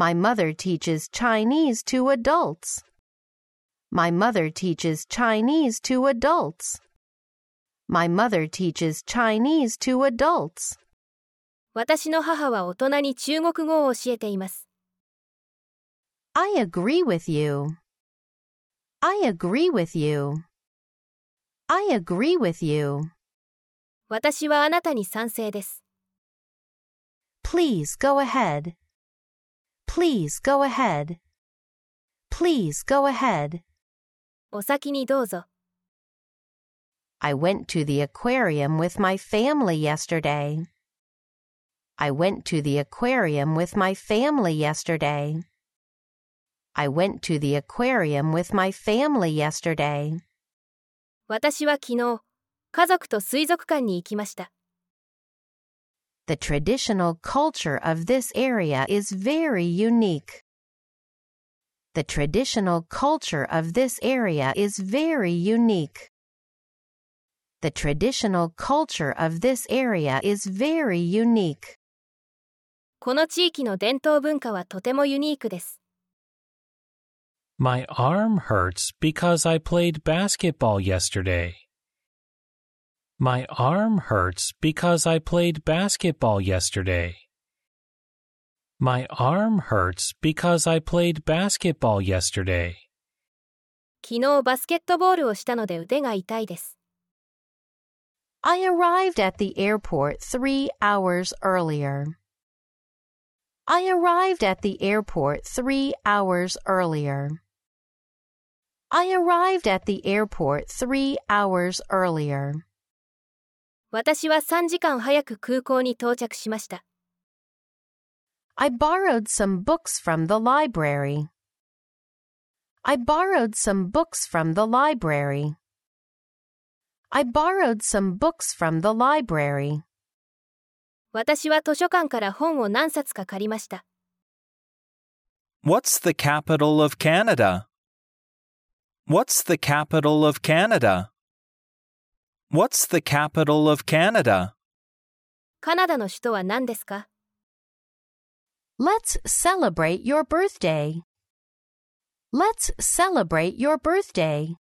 My mother teaches Chinese to adults. My mother teaches Chinese to adults. My mother teaches Chinese to adults. 私の母は大人に中国語を教えています。 I agree with you. I agree with you. I agree with you. 私はあなたに賛成です。 Please go ahead. Please go ahead. Please go ahead. お先にどうぞ。 I went to the aquarium with my family yesterday. I went to the aquarium with my family yesterday. I went to the aquarium with my family yesterday. 私は昨日、家族と水族館に行きました。 The traditional culture of this area is very unique. The traditional culture of this area is very unique. The traditional culture of this area is very unique. この地域の伝統文化はとてもユニークです。 My arm hurts because I played basketball yesterday. My arm hurts because I played basketball yesterday. My arm hurts because I played basketball yesterday. 昨日バスケットボールをしたので腕が痛いです。 I arrived at the airport three hours earlier. I arrived at the airport three hours earlier. I arrived at the airport three hours earlier. 私は3時間早く空港に到着しました。 I borrowed some books from the library. I borrowed some books from the library. I borrowed some books from the library. 私は図書館から本を何冊か借りました。 What's the capital of Canada? What's the capital of Canada? What's the capital of Canada? カナダの首都は何ですか Let's celebrate your birthday. Let's celebrate your birthday.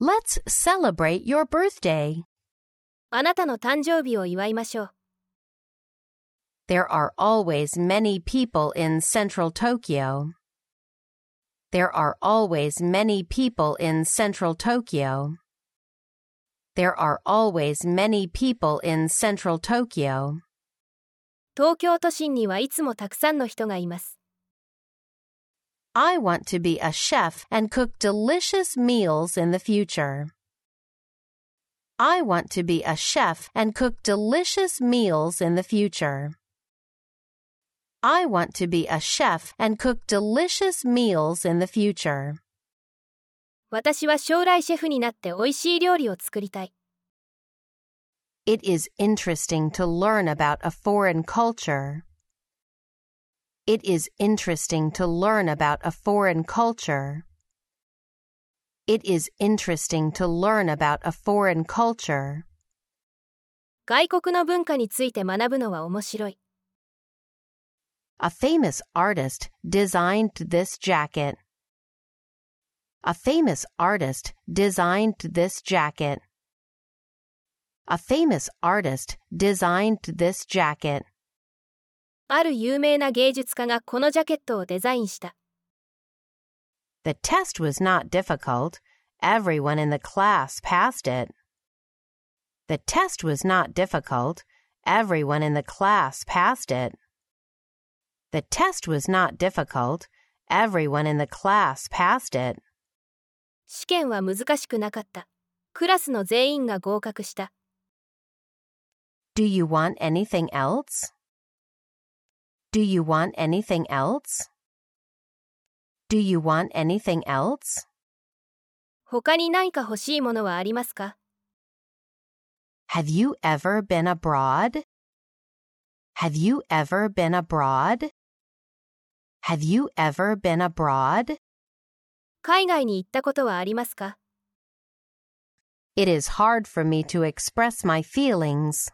Let's celebrate your birthday. あなたの誕生日を祝いましょう。 There are always many people in central Tokyo. There are always many people in central Tokyo. There are always many people in central Tokyo. 東京都心にはいつもたくさんの人がいます。 I want to be a chef and cook delicious meals in the future. I want to be a chef and cook delicious meals in the future. I want to be a chef and cook delicious meals in the future. 私は将来シェフになって美味しい料理を作りたい。It is interesting to learn about a foreign culture. It is interesting to learn about a foreign culture. It is interesting to learn about a foreign culture. 外国の文化について学ぶのは面白い。A famous artist designed this jacket. A famous artist designed this jacket. A famous artist designed this jacket. ある有名な芸術家がこのジャケットをデザインした。 The test was not difficult. Everyone in the class passed it. The test was not difficult. Everyone in the class passed it. The test was not difficult. Everyone in the class passed it. 試験は難しくなかった。クラスの全員が合格した。Do you want anything else? Do you want anything else? Do you want anything else? 他に何か欲しいものはありますか Have you ever been abroad? Have you ever been abroad? Have you ever been abroad? 海外に行ったことはありますか It is hard for me to express my feelings.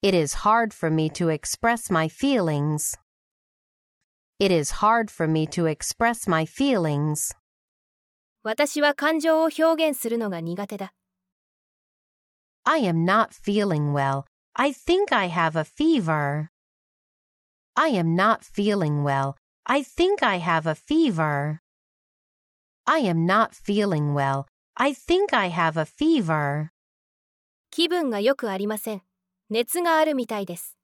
It is hard for me to express my feelings. It is hard for me to express my feelings. 私は感情を表現するのが苦手だ。I am not feeling well. I think I have a fever. I am not feeling well. I think I have a fever. I am not feeling well. I think I have a fever. 気分が良くありません。熱があるみたいです。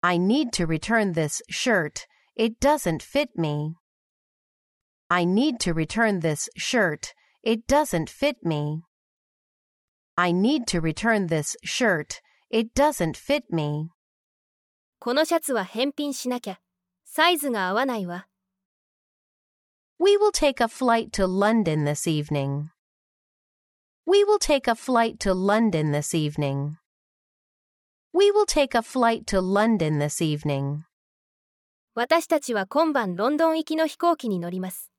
I need to return this shirt. It doesn't fit me. I need to return this shirt. It doesn't fit me. I need to return this shirt. It doesn't fit me. このシャツは返品しなきゃ。サイズが合わないわ。 We will take a flight to London this evening. We will take a flight to London this evening. We will take a flight to London this evening. 私たちは今晩ロンドン行きの飛行機に乗ります。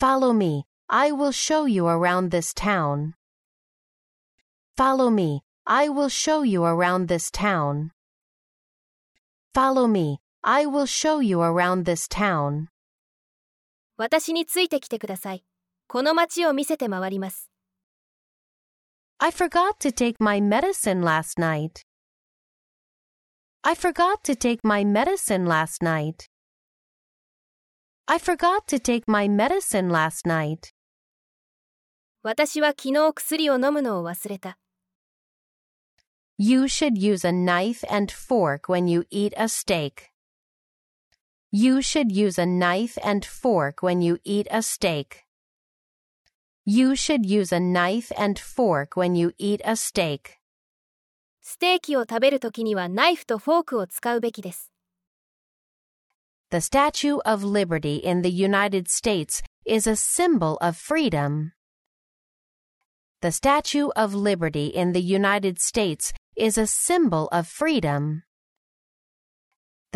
Follow me. I will show you around this town. Follow me. I will show you around this town. Follow me. I will show you around this town. 私についてきてください。この街を見せて回ります。I forgot to take my medicine last night. I forgot to take my medicine last night. I forgot to take my medicine last night. 私は昨日薬を飲むのを忘れた。You should use a knife and fork when you eat a steak. You should use a knife and fork when you eat a steak. You should use a knife and fork when you eat a steak. ステーキを食べるときにはナイフとフォークを使うべきです。 The Statue of Liberty in the United States is a symbol of freedom. The Statue of Liberty in the United States is a symbol of freedom.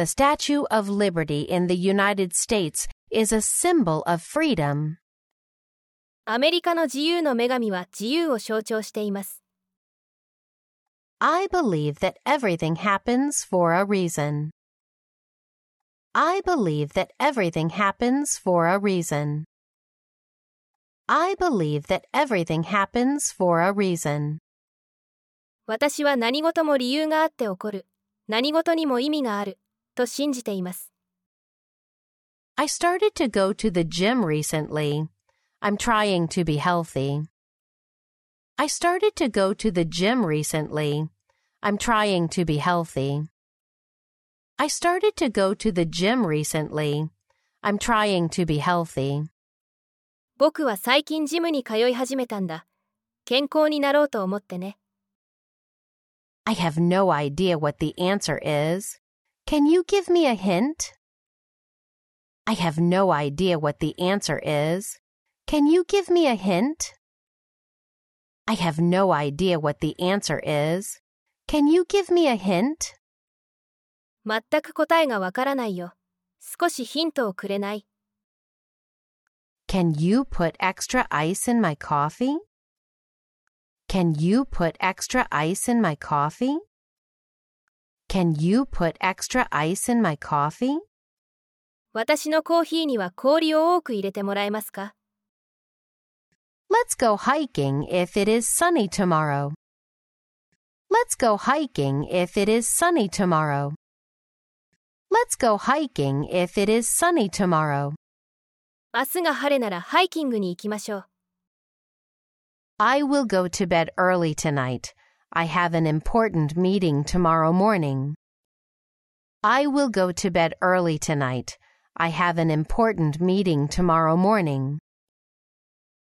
The Statue of Liberty in the United States is a symbol of freedom. アメリカの自由の女神は自由を象徴しています。 I believe that everything happens for a reason. I believe that everything happens for a reason. I believe that everything happens for a reason. 私は何事も理由があって起こる。何事にも意味がある。 と信じています。 I started to go to the gym recently. I'm trying to be healthy. I started to go to the gym recently. I'm trying to be healthy. I started to go to the gym recently. I'm trying to be healthy. 僕は最近ジムに通い始めたんだ。健康になろうと思ってね。 I have no idea what the answer is. Can you give me a hint? I have no idea what the answer is. Can you give me a hint? I have no idea what the answer is. Can you give me a hint? 全く答えがわからないよ。少しヒントをくれない。 Can you put extra ice in my coffee? Can you put extra ice in my coffee? Can you put extra ice in my coffee? 私のコーヒーには氷を多く入れてもらえますか Let's go hiking if it is sunny tomorrow. Let's go hiking if it is sunny tomorrow. Let's go hiking if it is sunny tomorrow. 明日が晴れならハイキングに行きましょう。 I will go to bed early tonight. I have an important meeting tomorrow morning. I will go to bed early tonight. I have an important meeting tomorrow morning.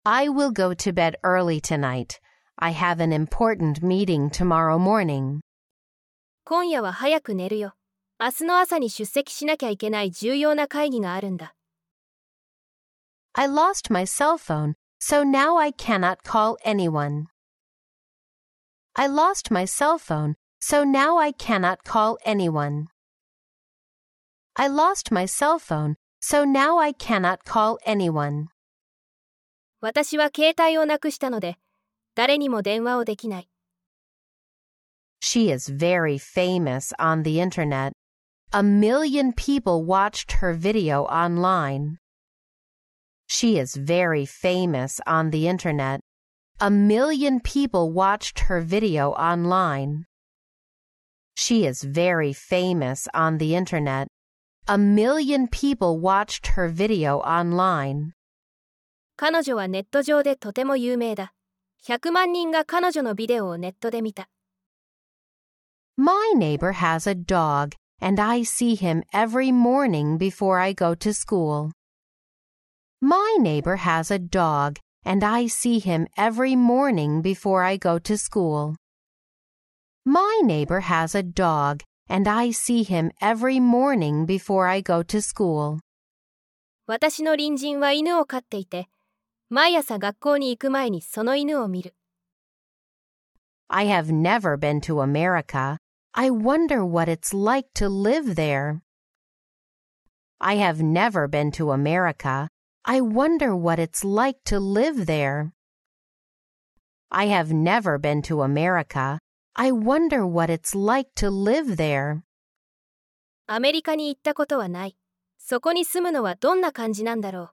I will go to bed early tonight. I have an important meeting tomorrow morning. 今夜は早く寝るよ。明日の朝に出席しなきゃいけない重要な会議があるんだ。 I lost my cell phone, so now I cannot call anyone. I lost my cell phone, so now I cannot call anyone. I lost my cell phone, so now I cannot call anyone. 私は携帯をなくしたので、誰にも電話をできない。 She is very famous on the internet. A million people watched her video online. She is very famous on the internet. A million people watched her video online. She is very famous on the internet. A million people watched her video online. 彼女はネット上でとても有名だ。100万人が彼女のビデオをネットで見た。 My neighbor has a dog, and I see him every morning before I go to school. My neighbor has a dog, and I see him every morning before I go to school. My neighbor has a dog, and I see him every morning before I go to school. 私の隣人は犬を飼っていて、毎朝学校に行く前にその犬を見る。 I have never been to America. I wonder what it's like to live there. I have never been to America. I wonder what it's like to live there. I have never been to America. I wonder what it's like to live there. アメリカに行ったことはない。そこに住むのはどんな感じなんだろ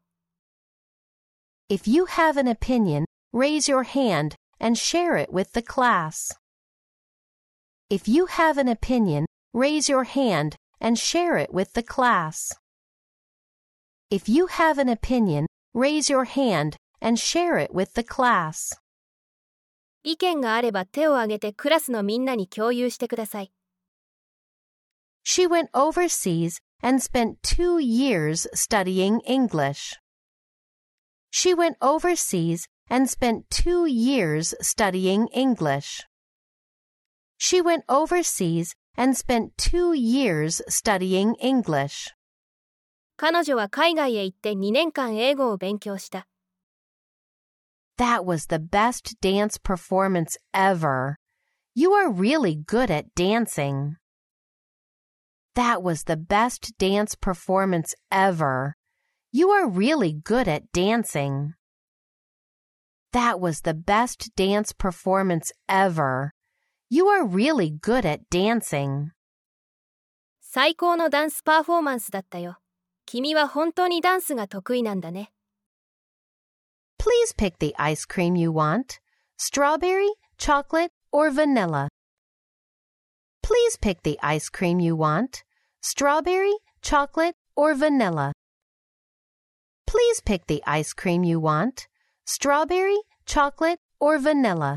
う。 If you have an opinion, raise your hand and share it with the class. If you have an opinion, raise your hand and share it with the class. If you have an opinion, raise your hand and share it with the class. 意見があれば手を挙げてクラスのみんなに共有してください。 She went overseas and spent two years studying English. She went overseas and spent two years studying English. She went overseas and spent two years studying English. 彼女は海外へ行って2年間英語を勉強した。That was the best dance performance ever. You are really good at dancing. That was the best dance performance ever. You are really good at dancing. That was the best dance performance ever. You are really good at dancing. 最高のダンスパフォーマンスだったよ。君は本当にダンスが得意なんだね。Please pick the ice cream you want strawberry, chocolate, or vanilla. Please pick the ice cream you want strawberry, chocolate, or vanilla. Please pick the ice cream you want strawberry, chocolate, or vanilla.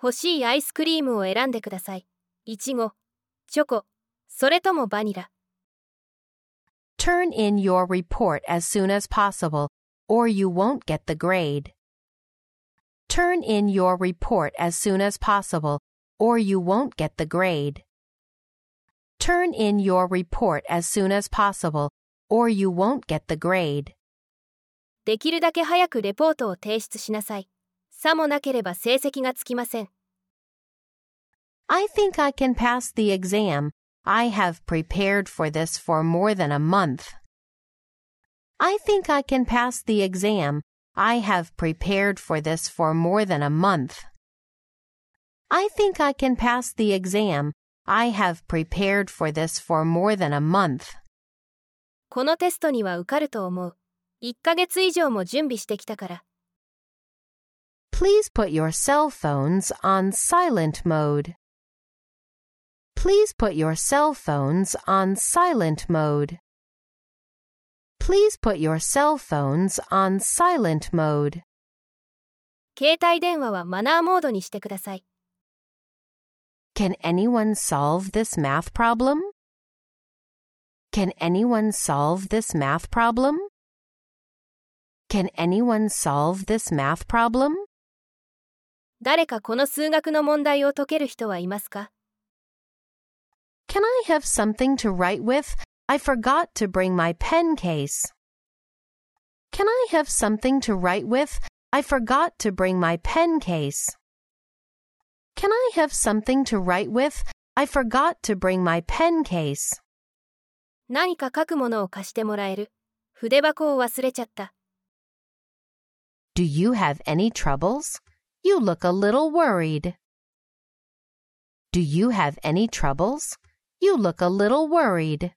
欲しいアイスクリームを選んでください。いちご、チョコ、それともバニラ。Turn in your report as soon as possible, or you won't get the grade. Turn in your report as soon as possible, or you won't get the grade. Turn in your report as soon as possible, or you won't get the grade. できるだけ早くレポートを提出しなさい。さもなければ成績がつきません。 I think I can pass the exam. I have prepared for this for more than a month. I think I can pass the exam. I have prepared for this for more than a month. I think I can pass the exam. I have prepared for this for more than a month. このテストには受かると思う。1ヶ月以上も準備してきたから。 Please put your cell phones on silent mode. Please put your cell phones on silent mode. Please put your cell phones on silent mode. 携帯電話はマナーモードにしてください。Can anyone solve this math problem? Can anyone solve this math problem? Can anyone solve this math problem? 誰かこの数学の問題を解ける人はいますか Can I have something to write with? I forgot to bring my pen case. Can I have something to write with? I forgot to bring my pen case. Can I have something to write with? I forgot to bring my pen case. 何か書くものを貸してもらえる。筆箱を忘れちゃった。 Do you have any troubles? You look a little worried. Do you have any troubles? You look a little worried.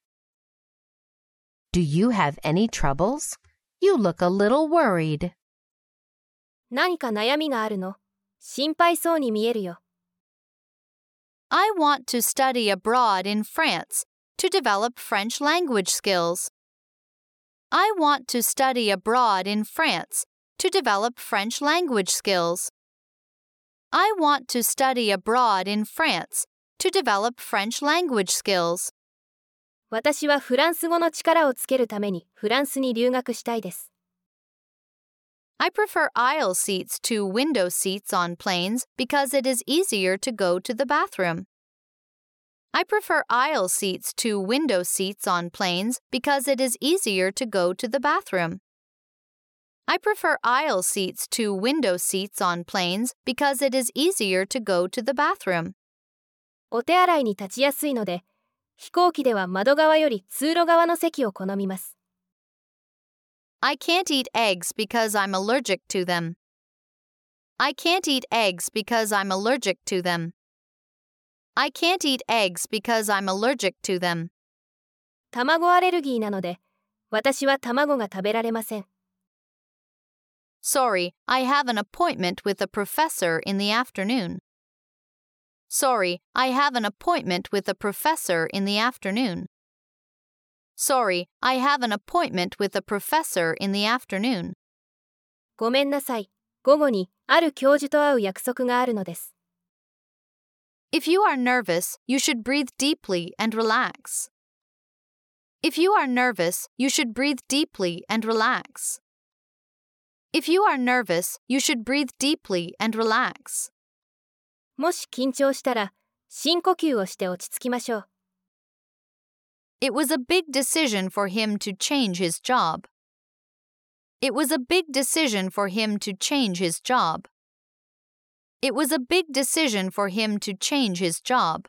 Do you have any troubles? You look a little worried. 何か悩みがあるの心配そうに見えるよ。 I want to study abroad in France to develop French language skills. I want to study abroad in France to develop French language skills. I want to study abroad in France to develop French language skills. 私はフランス語の力をつけるためにフランスに留学したいです。 I prefer aisle seats to window seats on planes because it is easier to go to the bathroom. I prefer aisle seats to window seats on planes because it is easier to go to the bathroom. I prefer aisle seats to window seats on planes because it is easier to go to the bathroom. お手洗いに立ちやすいので、飛行機では窓側より通路側の席を好みます。I can't eat eggs because I'm allergic to them. I can't eat eggs because I'm allergic to them. I can't eat eggs because I'm allergic to them. 卵アレルギーなので、私は卵が食べられません。Sorry, I have an appointment with a professor in the afternoon. Sorry, I have an appointment with a professor in the afternoon. Sorry, I have an appointment with a professor in the afternoon. ごめんなさい。午後にある教授と会う約束があるのです。 If you are nervous, you should breathe deeply and relax. If you are nervous, you should breathe deeply and relax. If you are nervous, you should breathe deeply and relax. もし緊張したら、深呼吸をして落ち着きましょう。 It was a big decision for him to change his job. It was a big decision for him to change his job. It was a big decision for him to change his job.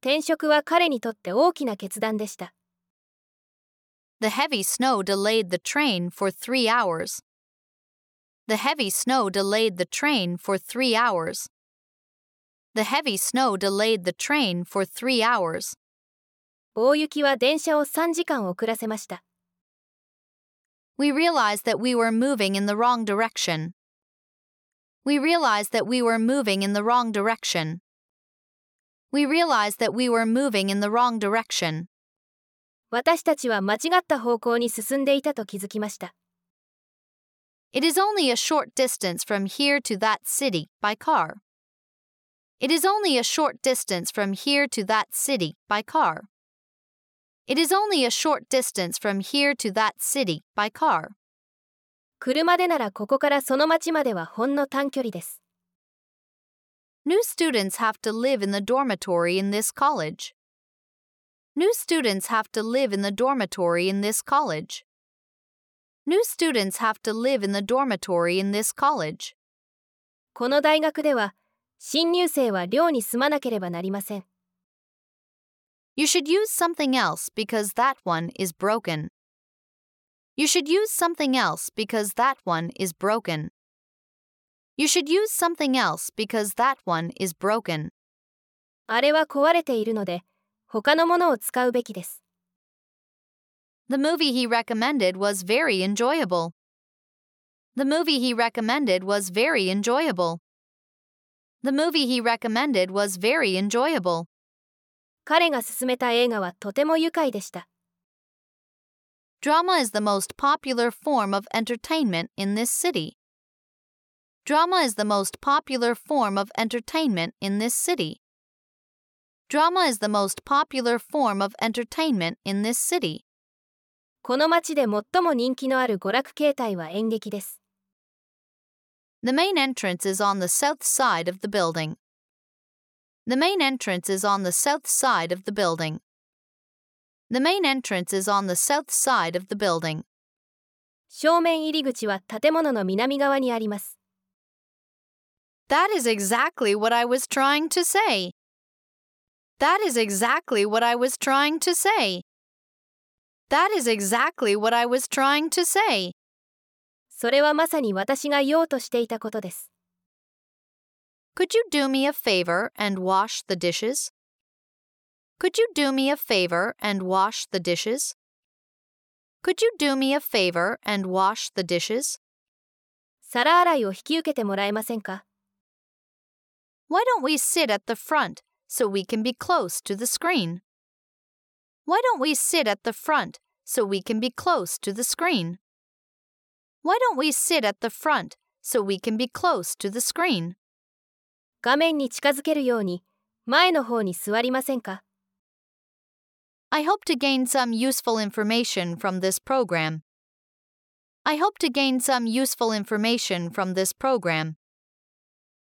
転職は彼にとって大きな決断でした。 The heavy snow delayed the train for three hours. The heavy snow delayed the train for three hours. The heavy snow delayed the train for three hours. 大雪は電車を3時間遅らせました。 We realized that we were moving in the wrong direction. We realized that we were moving in the wrong direction. We realized that we were moving in the wrong direction. 私たちは間違った方向に進んでいたと気づきました。 It is only a short distance from here to that city by car. It is only a short distance from here to that city by car. It is only a short distance from here to that city by car. 車でならここからその町まではほんの短距離です。 New students have to live in the dormitory in this college. New students have to live in the dormitory in this college. New students have to live in the dormitory in this college. この大学では、 新入生は寮に住まなければなりません。You should use something else because that one is broken. You should use something else because that one is broken. You should use something else because that one is broken. あれは壊れているので、他のものを使うべきです。The movie he recommended was very enjoyable. The movie he recommended was very enjoyable. The movie he recommended was very enjoyable. 彼が勧めた映画はとても愉快でした。 Drama is the most popular form of entertainment in this city. Drama is the most popular form of entertainment in this city. Drama is the most popular form of entertainment in this city. この町で最も人気のある娯楽形態は演劇です。 The main entrance is on the south side of the building. The main entrance is on the south side of the building. The main entrance is on the south side of the building. 正面入り口は建物の南側にあります。 That is exactly what I was trying to say. That is exactly what I was trying to say. That is exactly what I was trying to say. それはまさに私が言おうとしていたことです。Could you do me a favor and wash the dishes? Could you do me a favor and wash the dishes? Could you do me a favor and wash the dishes? 皿洗いを引き受けてもらえませんか Why don't we sit at the front so we can be close to the screen? Why don't we sit at the front so we can be close to the screen? Why don't we sit at the front so we can be close to the screen? 画面に近づけるように前の方に座りませんか I hope to gain some useful information from this program. I hope to gain some useful information from this program.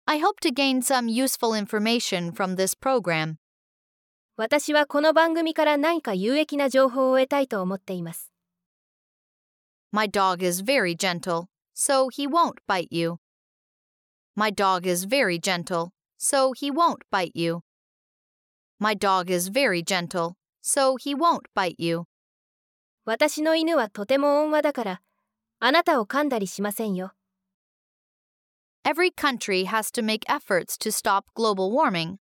I hope to gain some useful information from this program. 私はこの番組から何か有益な情報を得たいと思っています。 My dog is very gentle, so he won't bite you. My dog is very gentle, so he won't bite you. My dog is very gentle, so he won't bite you. 私の犬はとても温和だから、あなたを噛んだりしませんよ。 Every country has to make efforts to stop global warming.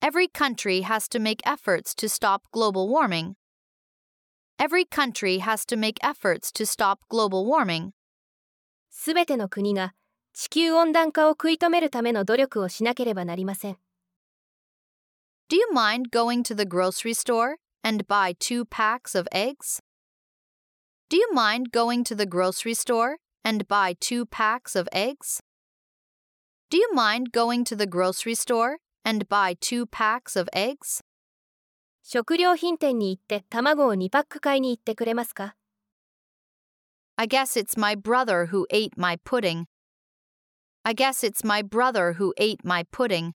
Every country has to make efforts to stop global warming. Every country has to make efforts to stop global warming. すべての国が地球温暖化を食い止めるための努力をしなければなりません。 Do you mind going to the grocery store and buy two packs of eggs? Do you mind going to the grocery store and buy two packs of eggs? Do you mind going to the grocery store and buy two packs of eggs? 食料品店に行って卵を2パック買いに行ってくれますか I guess it's my brother who ate my pudding. I guess it's my brother who ate my pudding.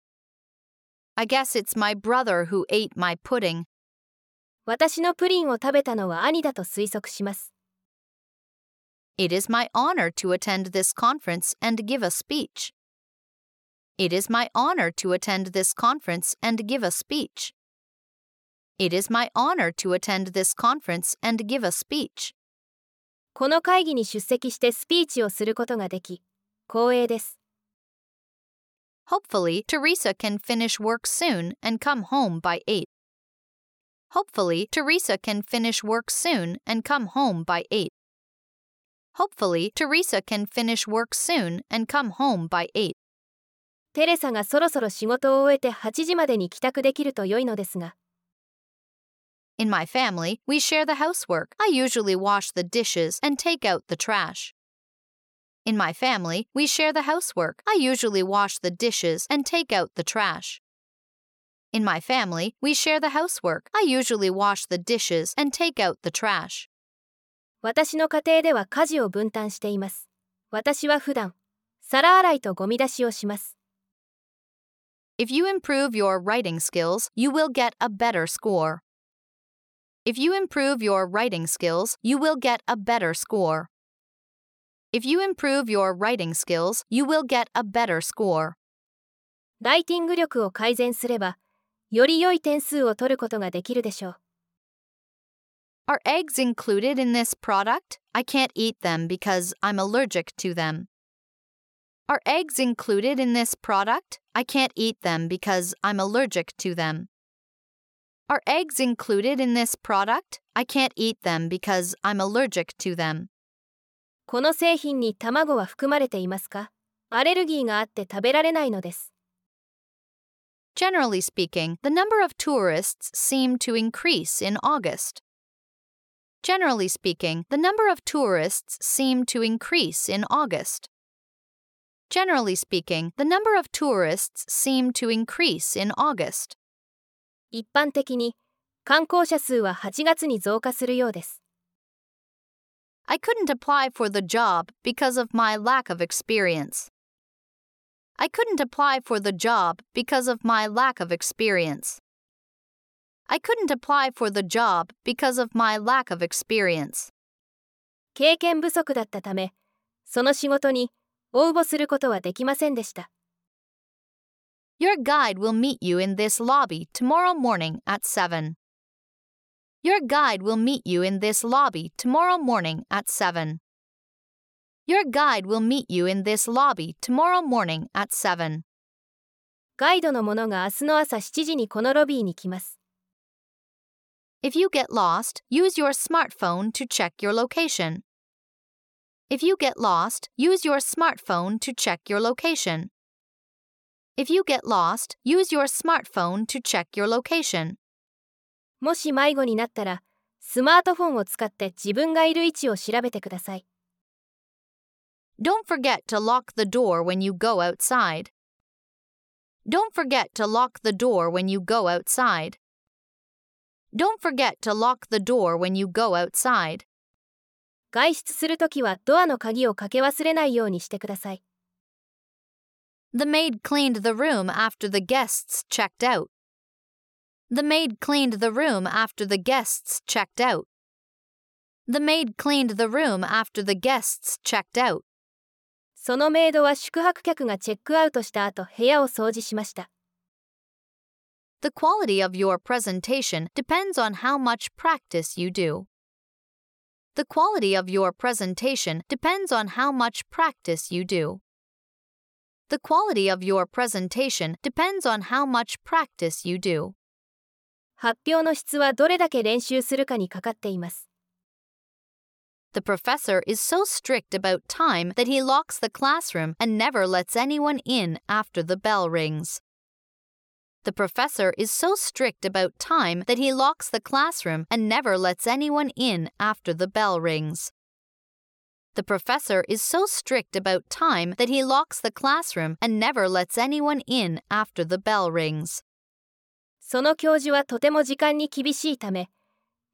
I guess it's my brother who ate my pudding. 私のプリンを食べたのは兄だと推測します。It is my honor to attend this conference and give a speech. It is my honor to attend this conference and give a speech. It is my honor to attend this conference and give a speech. この会議に出席してスピーチをすることができ、光栄です。 Hopefully, Teresa can finish work soon and come home by 8. Hopefully, Teresa can finish work soon and come home by 8. Hopefully, Teresa can finish work soon and come home by 8. テレサがそろそろ仕事を終えて8時までに帰宅できると良いのですが、 In my family, we share the housework. I usually wash the dishes and take out the trash. In my family, we share the housework. I usually wash the dishes and take out the trash. In my family, we share the housework. I usually wash the dishes and take out the trash. 私の家庭では家事を分担しています。私は普段、皿洗いとゴミ出しをします。 If you improve your writing skills, you will get a better score. If you improve your writing skills, you will get a better score. If you improve your writing skills, you will get a better score. ライティング力を改善すれば、より良い点数を取ることができるでしょう。 Are eggs included in this product? I can't eat them because I'm allergic to them. Are eggs included in this product? I can't eat them because I'm allergic to them. Are eggs included in this product? I can't eat them because I'm allergic to them. この製品に卵は含まれていますかアレルギーがあって食べられないのです。 Generally speaking, the number of tourists seem to increase in August. Generally speaking, the number of tourists seem to increase in August. Generally speaking, the number of tourists seem to increase in August. 一般的に、観光者数は8月に増加するようです。I couldn't apply for the job because of my lack of experience. I couldn't apply for the job because of my lack of experience. I couldn't apply for the job because of my lack of experience. 経験不足だったため、その仕事に応募することはできませんでした。Your guide will meet you in this lobby tomorrow morning at 7. Your guide will meet you in this lobby tomorrow morning at 7. Your guide will meet you in this lobby tomorrow morning at 7. ガイドの者が明日の朝7時にこのロビーに来ます。 If you get lost, use your smartphone to check your location. If you get lost, use your smartphone to check your location. If you get lost, use your smartphone to check your location. もし迷子になったら、スマートフォンを使って自分がいる位置を調べてください。 Don't forget to lock the door when you go outside. Don't forget to lock the door when you go outside. Don't forget to lock the door when you go outside. 外出するときはドアの鍵をかけ忘れないようにしてください。 The maid cleaned the room after the guests checked out. The maid cleaned the room after the guests checked out. The maid cleaned the room after the guests checked out. そのメイドは宿泊客がチェックアウトした後部屋を掃除しました。 The quality of your presentation depends on how much practice you do. The quality of your presentation depends on how much practice you do. The quality of your presentation depends on how much practice you do. 発表の質はどれだけ練習するかにかかっています。 The professor is so strict about time that he locks the classroom and never lets anyone in after the bell rings. The professor is so strict about time that he locks the classroom and never lets anyone in after the bell rings. The professor is so strict about time that he locks the classroom and never lets anyone in after the bell rings. その教授はとても時間に厳しいため、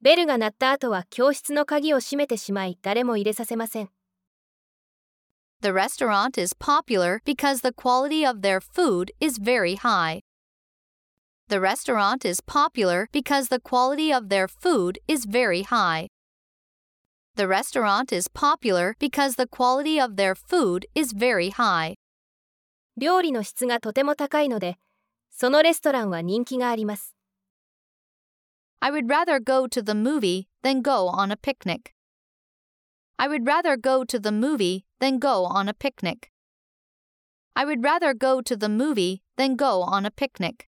ベルが鳴った後は教室の鍵を閉めてしまい誰も入れさせません。 The restaurant is popular because the quality of their food is very high. The restaurant is popular because the quality of their food is very high. The restaurant is popular because the quality of their food is very high. 料理の質がとても高いので、そのレストランは人気があります。 I would rather go to the movie than go on a picnic. I would rather go to the movie than go on a picnic. I would rather go to the movie than go on a picnic.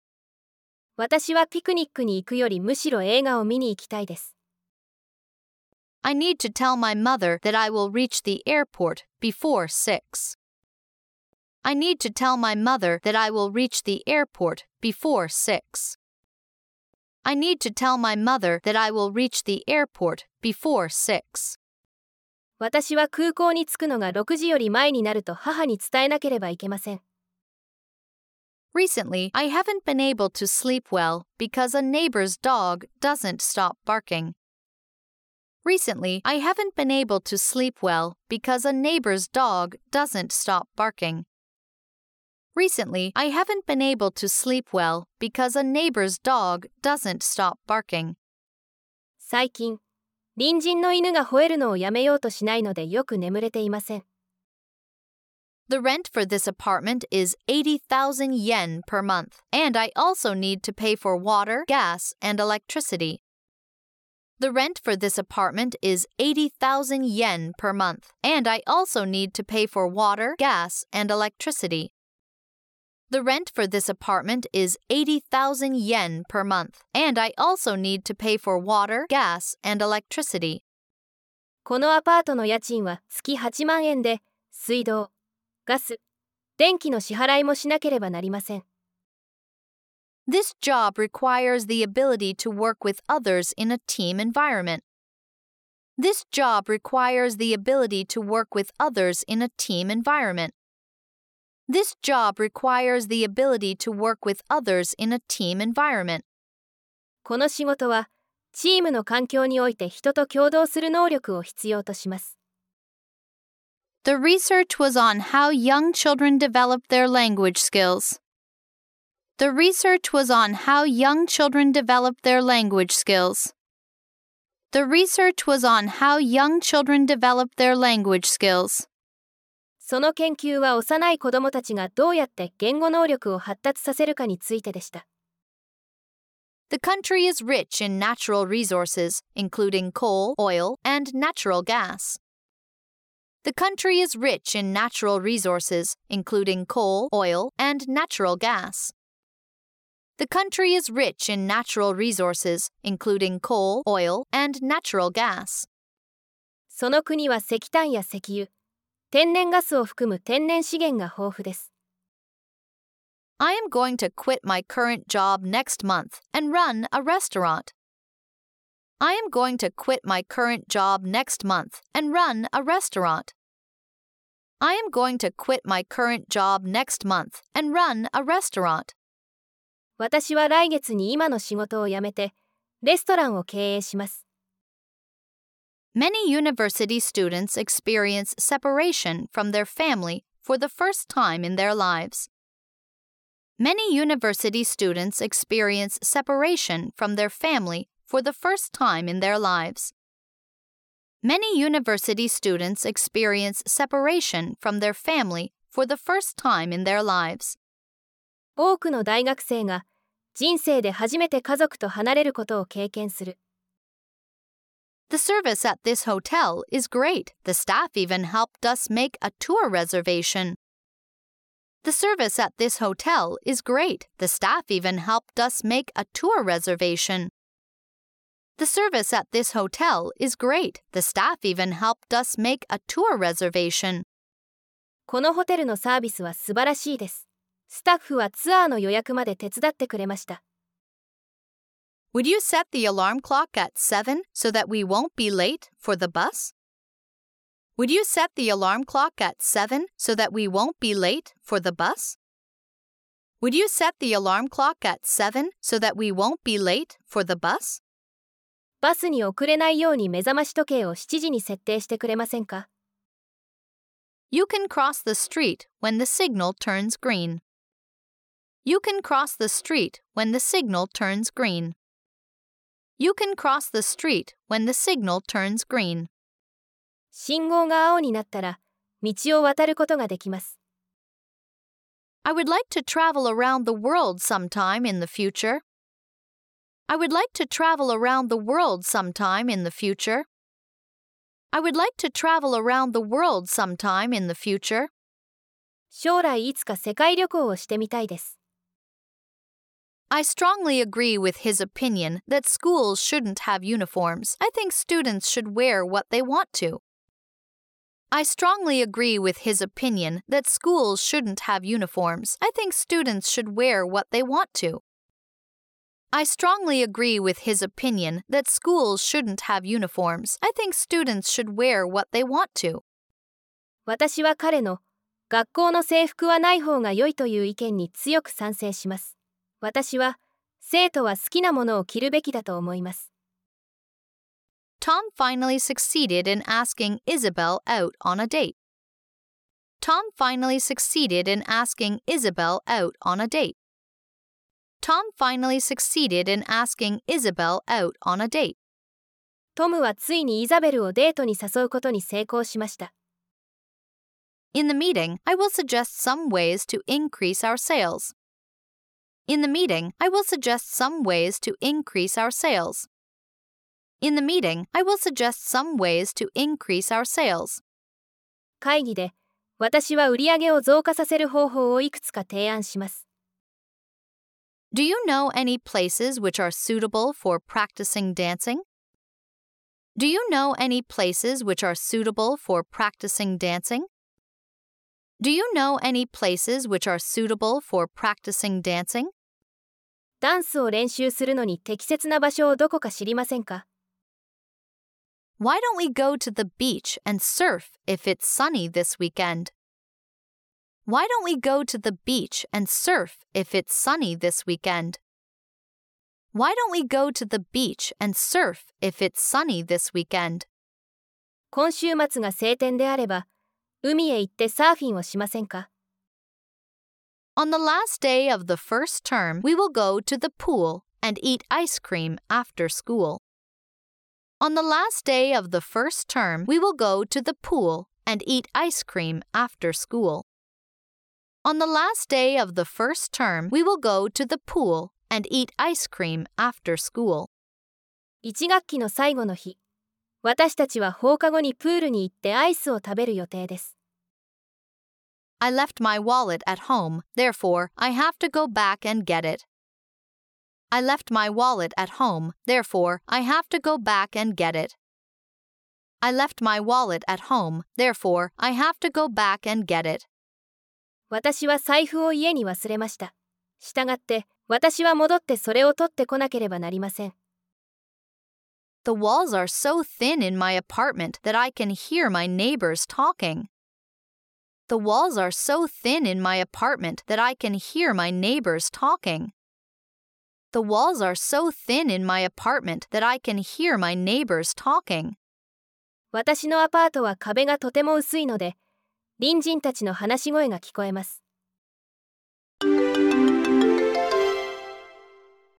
私はピクニックに行くよりむしろ映画を見に行きたいです。 I need to tell my mother that I will reach the airport before 6. I need to tell my mother that I will reach the airport before 6. I need to tell my mother that I will reach the airport before 6. 私は空港に着くのが6時より前になると母に伝えなければいけません。 Recently, I haven't been able to sleep well because a neighbor's dog doesn't stop barking. Recently, I haven't been able to sleep well because a neighbor's dog doesn't stop barking. Recently, I haven't been able to sleep well because a neighbor's dog doesn't stop barking. 最近、隣人の犬が吠えるのをやめようとしないのでよく眠れていません。 The rent for this apartment is 80,000 yen per month, and I also need to pay for water, gas, and electricity. The rent for this apartment is 80,000 yen per month, and I also need to pay for water, gas, and electricity. The rent for this apartment is 80,000 yen per month, and I also need to pay for water, gas, and electricity. このアパートの家賃は月8万円で、水道、ガス、電気の支払いもしなければなりません。 This job requires the ability to work with others in a team environment. This job requires the ability to work with others in a team environment. This job requires the ability to work with others in a team environment. この仕事は、チームの環境において人と共同する能力を必要とします。 The research was on how young children develop their language skills. The research was on how young children develop their language skills. The research was on how young children develop their language skills. その研究は幼い子どもたちがどうやって言語能力を発達させるかについてでした。 The country is rich in natural resources, including coal, oil, and natural gas. The country is rich in natural resources, including coal, oil, and natural gas. The country is rich in natural resources, including coal, oil, and natural gas. その国は石炭や石油、天然ガスを含む天然資源が豊富です。 I am going to quit my current job next month and run a restaurant. I am going to quit my current job next month and run a restaurant. I am going to quit my current job next month and run a restaurant. 私は来月に今の仕事を辞めて、レストランを経営します。Many university students experience separation from their family for the first time in their lives. Many university students experience separation from their family for the first time in their lives. Many university students experience separation from their family for the first time in their lives. 多くの大学生が人生で初めて家族と離れることを経験する。The service at this hotel is great. The staff even helped us make a tour reservation. The service at this hotel is great. The staff even helped us make a tour reservation. The service at this hotel is great. The staff even helped us make a tour reservation. このホテルのサービスは素晴らしいです。スタッフはツアーの予約まで手伝ってくれました。Would you set the alarm clock at 7 so that we won't be late for the bus? Would you set the alarm clock at 7 so that we won't be late for the bus? Would you set the alarm clock at 7 so that we won't be late for the bus? バスに遅れないように目覚まし時計を7時に設定してくれませんか You can cross the street when the signal turns green. You can cross the street when the signal turns green. You can cross the street when the signal turns green. 信号が青になったら道を渡ることができます。 I would like to travel around the world sometime in the future. I would like to travel around the world sometime in the future. I would like to travel around the world sometime in the future. 将来いつか世界旅行をしてみたいです。 I strongly agree with his opinion that schools shouldn't have uniforms. I think students should wear what they want to. I strongly agree with his opinion that schools shouldn't have uniforms. I think students should wear what they want to. I strongly agree with his opinion that schools shouldn't have uniforms. I think students should wear what they want to. 私は彼の学校の制服はない方が良いという意見に強く賛成します。 私は生徒は好きなものを着るべきだと思います。Tom finally succeeded in asking Isabel out on a date. Tom finally succeeded in asking Isabel out on a date. Tom finally succeeded in asking Isabel out on a date. トムはついにイザベルをデートに誘うことに成功しました。In the meeting, I will suggest some ways to increase our sales. In the meeting, I will suggest some ways to increase our sales. In the meeting, I will suggest some ways to increase our sales. 会議で私は売り上げを増加させる方法をいくつか提案します。 Do you know any places which are suitable for practicing dancing? Do you know any places which are suitable for practicing dancing? Do you know any places which are suitable for practicing dancing? ダンスを練習するのに適切な場所をどこか知りませんか Why don't we go to the beach and surf if it's sunny this weekend? Why don't we go to the beach and surf if it's sunny this weekend? Why don't we go to the beach and surf if it's sunny this weekend? 今週末が晴天であれば海へ行ってサーフィンをしませんか On the last day of the first term, we will go to the pool and eat ice cream after school. On the last day of the first term, we will go to the pool and eat ice cream after school. On the last day of the first term, we will go to the pool and eat ice cream after school. 1学期の最後の日私たちは放課後にプールに行ってアイスを食べる予定です I left my wallet at home, therefore, I have to go back and get it. I left my wallet at home, therefore I have to go back and get it. I left my wallet at home, therefore I have to go back and get it. 私は財布を家に忘れました。したがって、私は戻ってそれを取ってこなければなりません。 The walls are so thin in my apartment that I can hear my neighbors talking. The walls are so thin in my apartment that I can hear my neighbors talking. The walls are so thin in my apartment that I can hear my neighbors talking. 私のアパートは壁がとても薄いので、隣人たちの話し声が聞こえます。